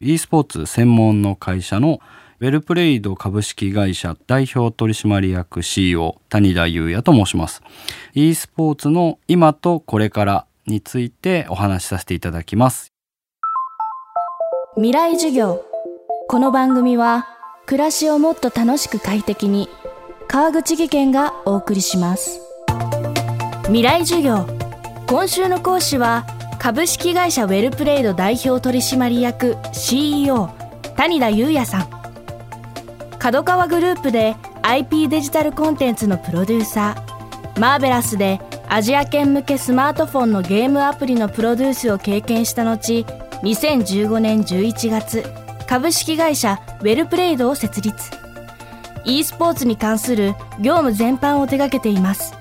e スポーツ専門の会社のウェルプレイド株式会社代表取締役 CEO 谷田裕也と申します。E スポーツの今とこれからについてお話しさせていただきます。未来授業。この番組は暮らしをもっと楽しく快適に川口義賢がお送りします。未来授業。今週の講師は株式会社ウェルプレイド代表取締役 CEO 谷田裕也さん。角川グループで IP デジタルコンテンツのプロデューサー。マーベラスでアジア圏向けスマートフォンのゲームアプリのプロデュースを経験した後2015年11月株式会社ウェルプレイドを設立。e スポーツに関する業務全般を手掛けています。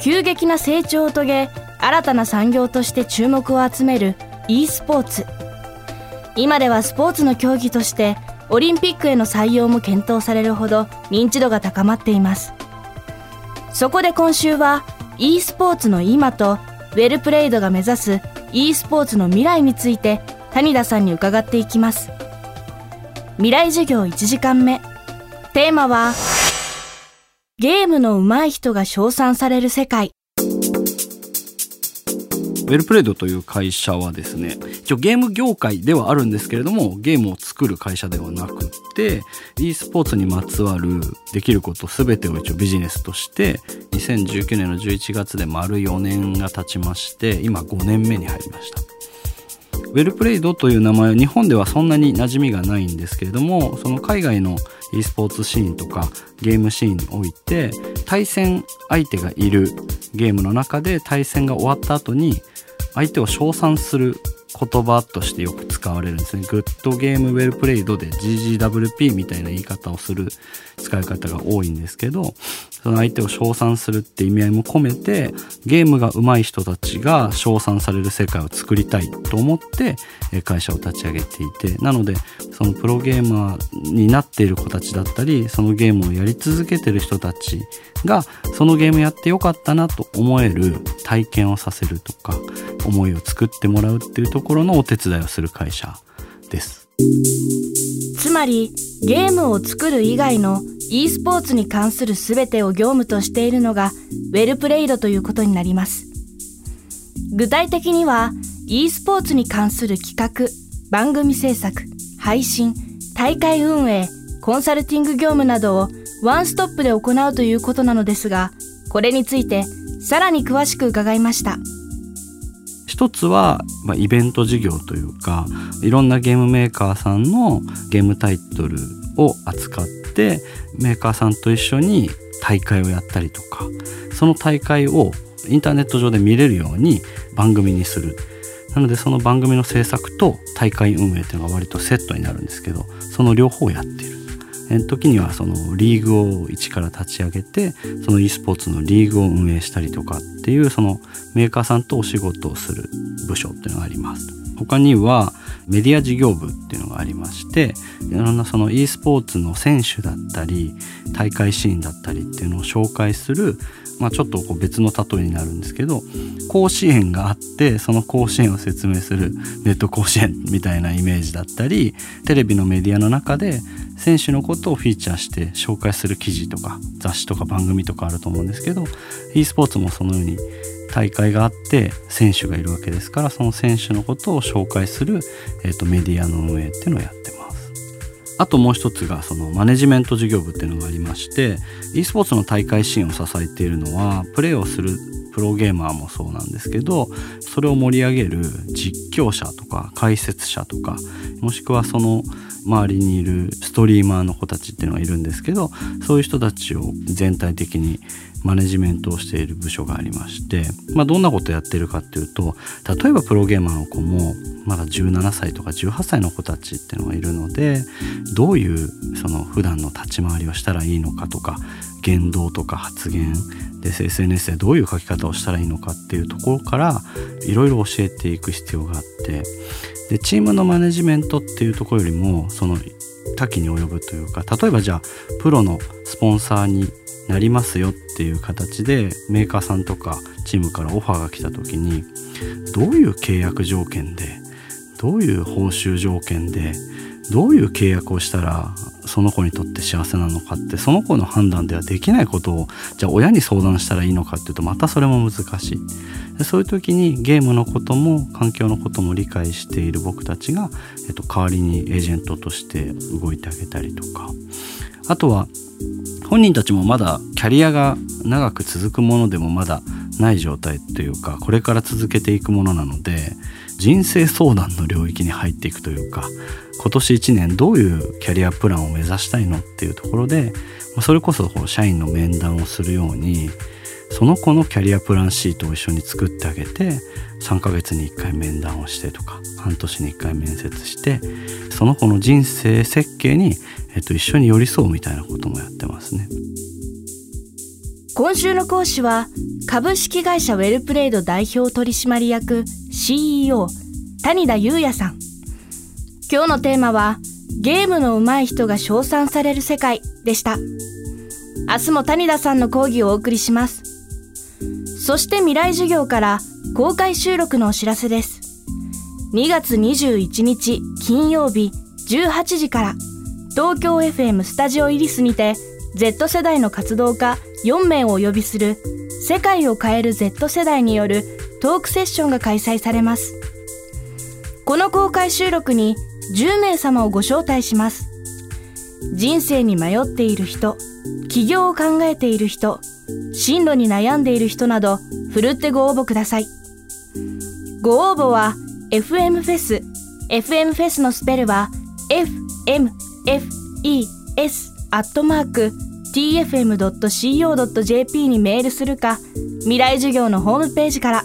急激な成長を遂げ新たな産業として注目を集める e スポーツ。今ではスポーツの競技としてオリンピックへの採用も検討されるほど認知度が高まっています。そこで今週は e スポーツの今とウェルプレイドが目指す e スポーツの未来について谷田さんに伺っていきます。未来授業1時間目。テーマはゲームの上手い人が称賛される世界。ウェルプレイドという会社はですね一応ゲーム業界ではあるんですけれどもゲームを作る会社ではなくて e スポーツにまつわるできること全てを一応ビジネスとして2019年の11月で丸4年が経ちまして今5年目に入りました。ウェルプレイドという名前は日本ではそんなに馴染みがないんですけれどもその海外の e スポーツシーンとかゲームシーンにおいて対戦相手がいるゲームの中で対戦が終わった後に相手を称賛する言葉としてよく使われるんですね。グッドゲームウェルプレイドで GGWP みたいな言い方をする使い方が多いんですけど、その相手を称賛するって意味合いも込めて、ゲームが上手い人たちが称賛される世界を作りたいと思って会社を立ち上げていて、なので、そのプロゲーマーになっている子たちだったり、そのゲームをやり続けてる人たちが、そのゲームやってよかったなと思える体験をさせるとか、思いを作ってもらうっていうところのお手伝いをする会社です。つまりゲームを作る以外の e スポーツに関する全てを業務としているのがウェルプレイドということになります。具体的には e スポーツに関する企画、番組制作、配信、大会運営、コンサルティング業務などをワンストップで行うということなのですが、これについてさらに詳しく伺いました。一つは、まあ、イベント事業というかいろんなゲームメーカーさんのゲームタイトルを扱ってメーカーさんと一緒に大会をやったりとかその大会をインターネット上で見れるように番組にするなのでその番組の制作と大会運営っていうのが割とセットになるんですけどその両方をやっている時にはそのリーグを一から立ち上げてその e スポーツのリーグを運営したりとかっていうそのメーカーさんとお仕事をする部署っていうのがあります。他にはメディア事業部っていうのがありましていろんなその e スポーツの選手だったり大会シーンだったりっていうのを紹介するまあ、ちょっとこう別の例えになるんですけど甲子園があってその甲子園を説明するネット甲子園みたいなイメージだったりテレビのメディアの中で選手のことをフィーチャーして紹介する記事とか雑誌とか番組とかあると思うんですけど e スポーツもそのように大会があって選手がいるわけですからその選手のことを紹介する、えーと、メディアの運営っていうのをやってます。あともう一つがそのマネジメント事業部っていうのがありまして e スポーツの大会シーンを支えているのはプレーをするプロゲーマーもそうなんですけどそれを盛り上げる実況者とか解説者とかもしくはその周りにいるストリーマーの子たちっていうのがいるんですけどそういう人たちを全体的にマネジメントをしている部署がありまして、まあ、どんなことやってるかっていうと例えばプロゲーマーの子もまだ17歳とか18歳の子たちっていうのがいるのでどういうその普段の立ち回りをしたらいいのかとか言動とか発言で SNS でどういう書き方をしたらいいのかっていうところからいろいろ教えていく必要があってでチームのマネジメントっていうところよりもその多岐に及ぶというか例えばじゃあプロのスポンサーになりますよっていう形でメーカーさんとかチームからオファーが来た時にどういう契約条件でどういう報酬条件でどういう契約をしたらその子にとって幸せなのかってその子の判断ではできないことをじゃあ親に相談したらいいのかっていうとまたそれも難しい。そういう時にゲームのことも環境のことも理解している僕たちが、えっと、代わりにエージェントとして動いてあげたりとかあとは本人たちもまだキャリアが長く続くものでもまだない状態というかこれから続けていくものなので人生相談の領域に入っていくというか今年1年どういうキャリアプランを目指したいのっていうところでそれこそこ社員の面談をするようにその子のキャリアプランシートを一緒に作ってあげて3ヶ月に1回面談をしてとか半年に1回面接してその子の人生設計に、えっと、一緒に寄り添うみたいなこともやってますね。今週の講師は株式会社ウェルプレイド代表取締役 CEO 谷田裕也さん。今日のテーマはゲームの上手い人が称賛される世界でした。明日も谷田さんの講義をお送りします。そして未来授業から公開収録のお知らせです2月21日金曜日18時から東京 FM スタジオイリスにて Z 世代の活動家4名をお呼びする世界を変える Z 世代によるトークセッションが開催されます。この公開収録に10名様をご招待します。人生に迷っている人、起業を考えている人、進路に悩んでいる人など、ふるってご応募ください。ご応募は、FM フェス、FM フェスのスペルは、FMFES アットマーク tfm.co.jp にメールするか、未来授業のホームページから。